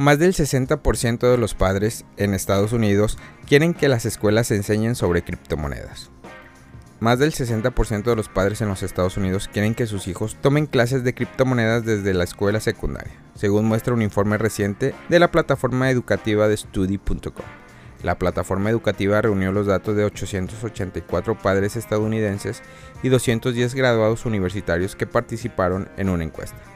Más del 60% de los padres en Estados Unidos quieren que las escuelas enseñen sobre criptomonedas. Más del 60% de los padres en los Estados Unidos quieren que sus hijos tomen clases de criptomonedas desde la escuela secundaria, según muestra un informe reciente de la plataforma educativa de Study.com. La plataforma educativa reunió los datos de 884 padres estadounidenses y 210 graduados universitarios que participaron en una encuesta.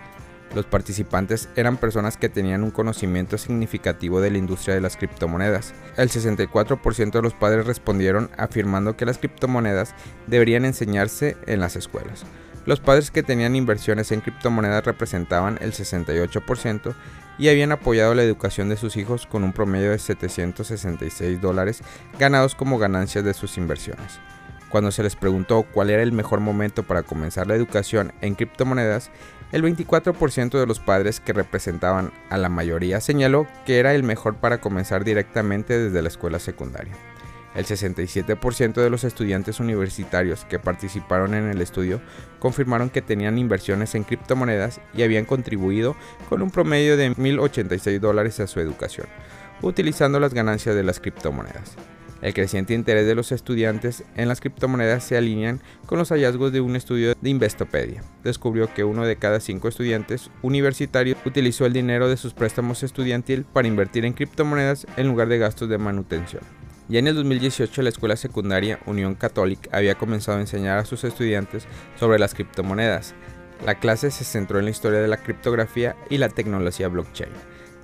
Los participantes eran personas que tenían un conocimiento significativo de la industria de las criptomonedas. El 64% de los padres respondieron afirmando que las criptomonedas deberían enseñarse en las escuelas. Los padres que tenían inversiones en criptomonedas representaban el 68% y habían apoyado la educación de sus hijos con un promedio de 766 dólares ganados como ganancias de sus inversiones. Cuando se les preguntó cuál era el mejor momento para comenzar la educación en criptomonedas, el 24% de los padres que representaban a la mayoría señaló que era el mejor para comenzar directamente desde la escuela secundaria. El 67% de los estudiantes universitarios que participaron en el estudio confirmaron que tenían inversiones en criptomonedas y habían contribuido con un promedio de 1.086 dólares a su educación, utilizando las ganancias de las criptomonedas. El creciente interés de los estudiantes en las criptomonedas se alinean con los hallazgos de un estudio de Investopedia. Descubrió que uno de cada cinco estudiantes universitarios utilizó el dinero de sus préstamos estudiantil para invertir en criptomonedas en lugar de gastos de manutención. Ya en el 2018 la escuela secundaria Unión Católica había comenzado a enseñar a sus estudiantes sobre las criptomonedas. La clase se centró en la historia de la criptografía y la tecnología blockchain.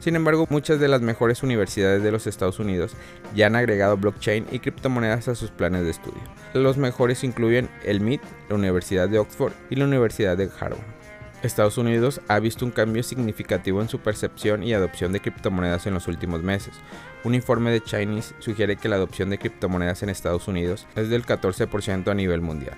Sin embargo, muchas de las mejores universidades de los Estados Unidos ya han agregado blockchain y criptomonedas a sus planes de estudio. Los mejores incluyen el MIT, la Universidad de Oxford y la Universidad de Harvard. Estados Unidos ha visto un cambio significativo en su percepción y adopción de criptomonedas en los últimos meses. Un informe de Chinese sugiere que la adopción de criptomonedas en Estados Unidos es del 14% a nivel mundial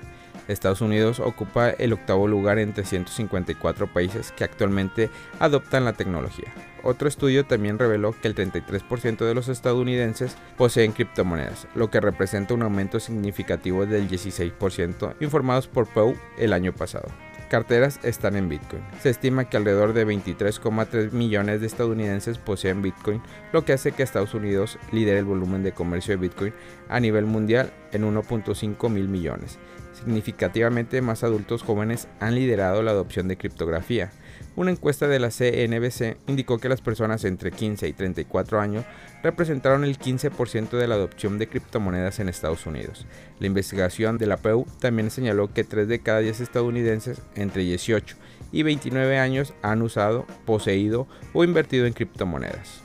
Estados Unidos ocupa el octavo lugar entre 154 países que actualmente adoptan la tecnología. Otro estudio también reveló que el 33% de los estadounidenses poseen criptomonedas, lo que representa un aumento significativo del 16% informados por Pew el año pasado carteras están en Bitcoin. Se estima que alrededor de 23,3 millones de estadounidenses poseen Bitcoin, lo que hace que Estados Unidos lidere el volumen de comercio de Bitcoin a nivel mundial en 1.5 mil millones. Significativamente más adultos jóvenes han liderado la adopción de criptografía. Una encuesta de la CNBC indicó que las personas entre 15 y 34 años representaron el 15% de la adopción de criptomonedas en Estados Unidos. La investigación de la PEU también señaló que 3 de cada 10 estadounidenses entre 18 y 29 años han usado, poseído o invertido en criptomonedas.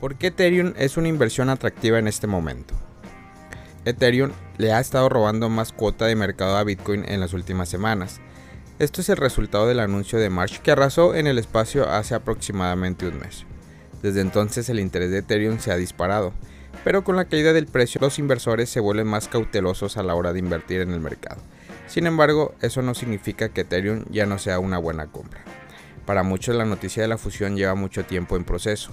¿Por qué Ethereum es una inversión atractiva en este momento? Ethereum le ha estado robando más cuota de mercado a Bitcoin en las últimas semanas, esto es el resultado del anuncio de March que arrasó en el espacio hace aproximadamente un mes. Desde entonces el interés de Ethereum se ha disparado, pero con la caída del precio los inversores se vuelven más cautelosos a la hora de invertir en el mercado. Sin embargo, eso no significa que Ethereum ya no sea una buena compra. Para muchos la noticia de la fusión lleva mucho tiempo en proceso.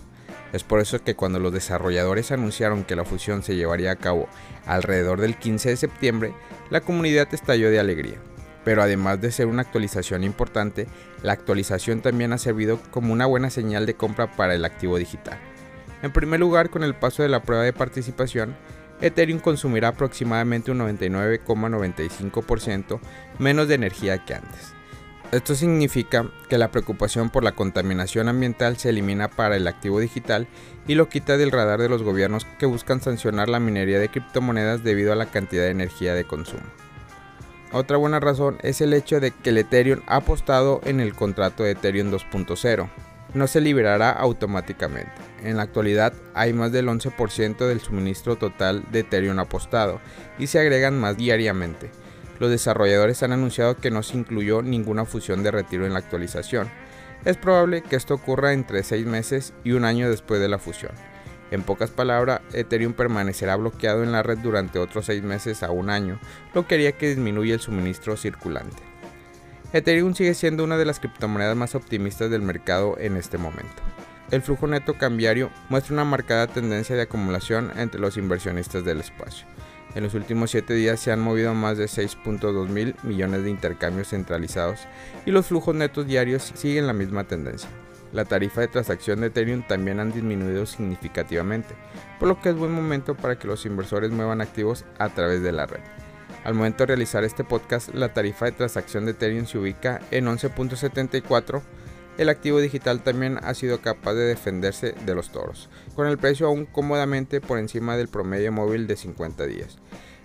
Es por eso que cuando los desarrolladores anunciaron que la fusión se llevaría a cabo alrededor del 15 de septiembre, la comunidad estalló de alegría pero además de ser una actualización importante, la actualización también ha servido como una buena señal de compra para el activo digital. En primer lugar, con el paso de la prueba de participación, Ethereum consumirá aproximadamente un 99,95% menos de energía que antes. Esto significa que la preocupación por la contaminación ambiental se elimina para el activo digital y lo quita del radar de los gobiernos que buscan sancionar la minería de criptomonedas debido a la cantidad de energía de consumo. Otra buena razón es el hecho de que el Ethereum ha apostado en el contrato de Ethereum 2.0. No se liberará automáticamente. En la actualidad hay más del 11% del suministro total de Ethereum apostado y se agregan más diariamente. Los desarrolladores han anunciado que no se incluyó ninguna fusión de retiro en la actualización. Es probable que esto ocurra entre 6 meses y un año después de la fusión. En pocas palabras, Ethereum permanecerá bloqueado en la red durante otros 6 meses a un año, lo que haría que disminuya el suministro circulante. Ethereum sigue siendo una de las criptomonedas más optimistas del mercado en este momento. El flujo neto cambiario muestra una marcada tendencia de acumulación entre los inversionistas del espacio. En los últimos 7 días se han movido más de 6.2 mil millones de intercambios centralizados y los flujos netos diarios siguen la misma tendencia. La tarifa de transacción de Ethereum también han disminuido significativamente, por lo que es buen momento para que los inversores muevan activos a través de la red. Al momento de realizar este podcast, la tarifa de transacción de Ethereum se ubica en 11.74 el activo digital también ha sido capaz de defenderse de los toros, con el precio aún cómodamente por encima del promedio móvil de 50 días.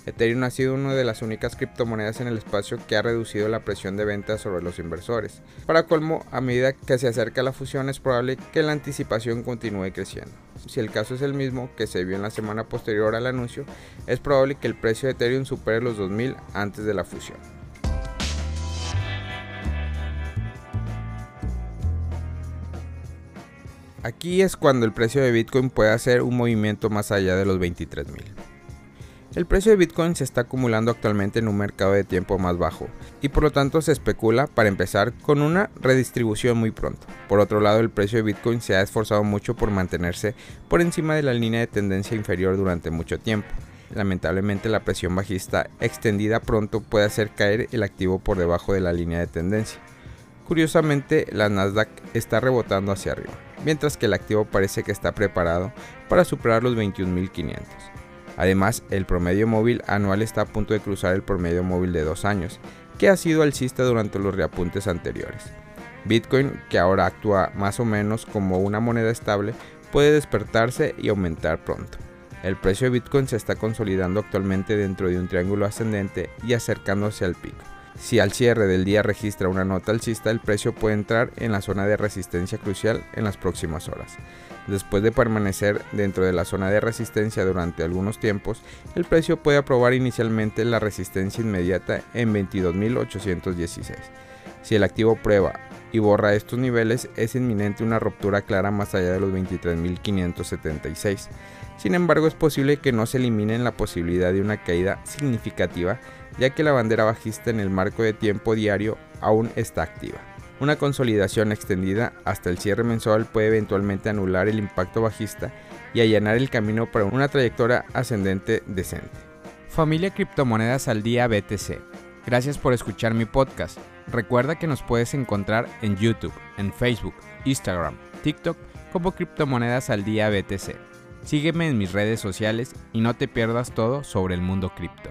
Ethereum ha sido una de las únicas criptomonedas en el espacio que ha reducido la presión de ventas sobre los inversores. Para colmo, a medida que se acerca la fusión es probable que la anticipación continúe creciendo. Si el caso es el mismo que se vio en la semana posterior al anuncio, es probable que el precio de Ethereum supere los 2000 antes de la fusión. Aquí es cuando el precio de Bitcoin puede hacer un movimiento más allá de los 23.000. El precio de Bitcoin se está acumulando actualmente en un mercado de tiempo más bajo y por lo tanto se especula para empezar con una redistribución muy pronto. Por otro lado, el precio de Bitcoin se ha esforzado mucho por mantenerse por encima de la línea de tendencia inferior durante mucho tiempo. Lamentablemente la presión bajista extendida pronto puede hacer caer el activo por debajo de la línea de tendencia. Curiosamente, la Nasdaq está rebotando hacia arriba, mientras que el activo parece que está preparado para superar los 21.500. Además, el promedio móvil anual está a punto de cruzar el promedio móvil de dos años, que ha sido alcista durante los reapuntes anteriores. Bitcoin, que ahora actúa más o menos como una moneda estable, puede despertarse y aumentar pronto. El precio de Bitcoin se está consolidando actualmente dentro de un triángulo ascendente y acercándose al pico. Si al cierre del día registra una nota alcista, el precio puede entrar en la zona de resistencia crucial en las próximas horas. Después de permanecer dentro de la zona de resistencia durante algunos tiempos, el precio puede aprobar inicialmente la resistencia inmediata en 22.816. Si el activo prueba y borra estos niveles, es inminente una ruptura clara más allá de los 23.576. Sin embargo, es posible que no se elimine la posibilidad de una caída significativa ya que la bandera bajista en el marco de tiempo diario aún está activa. Una consolidación extendida hasta el cierre mensual puede eventualmente anular el impacto bajista y allanar el camino para una trayectoria ascendente decente. Familia Criptomonedas al Día BTC. Gracias por escuchar mi podcast. Recuerda que nos puedes encontrar en YouTube, en Facebook, Instagram, TikTok como Criptomonedas al Día BTC. Sígueme en mis redes sociales y no te pierdas todo sobre el mundo cripto.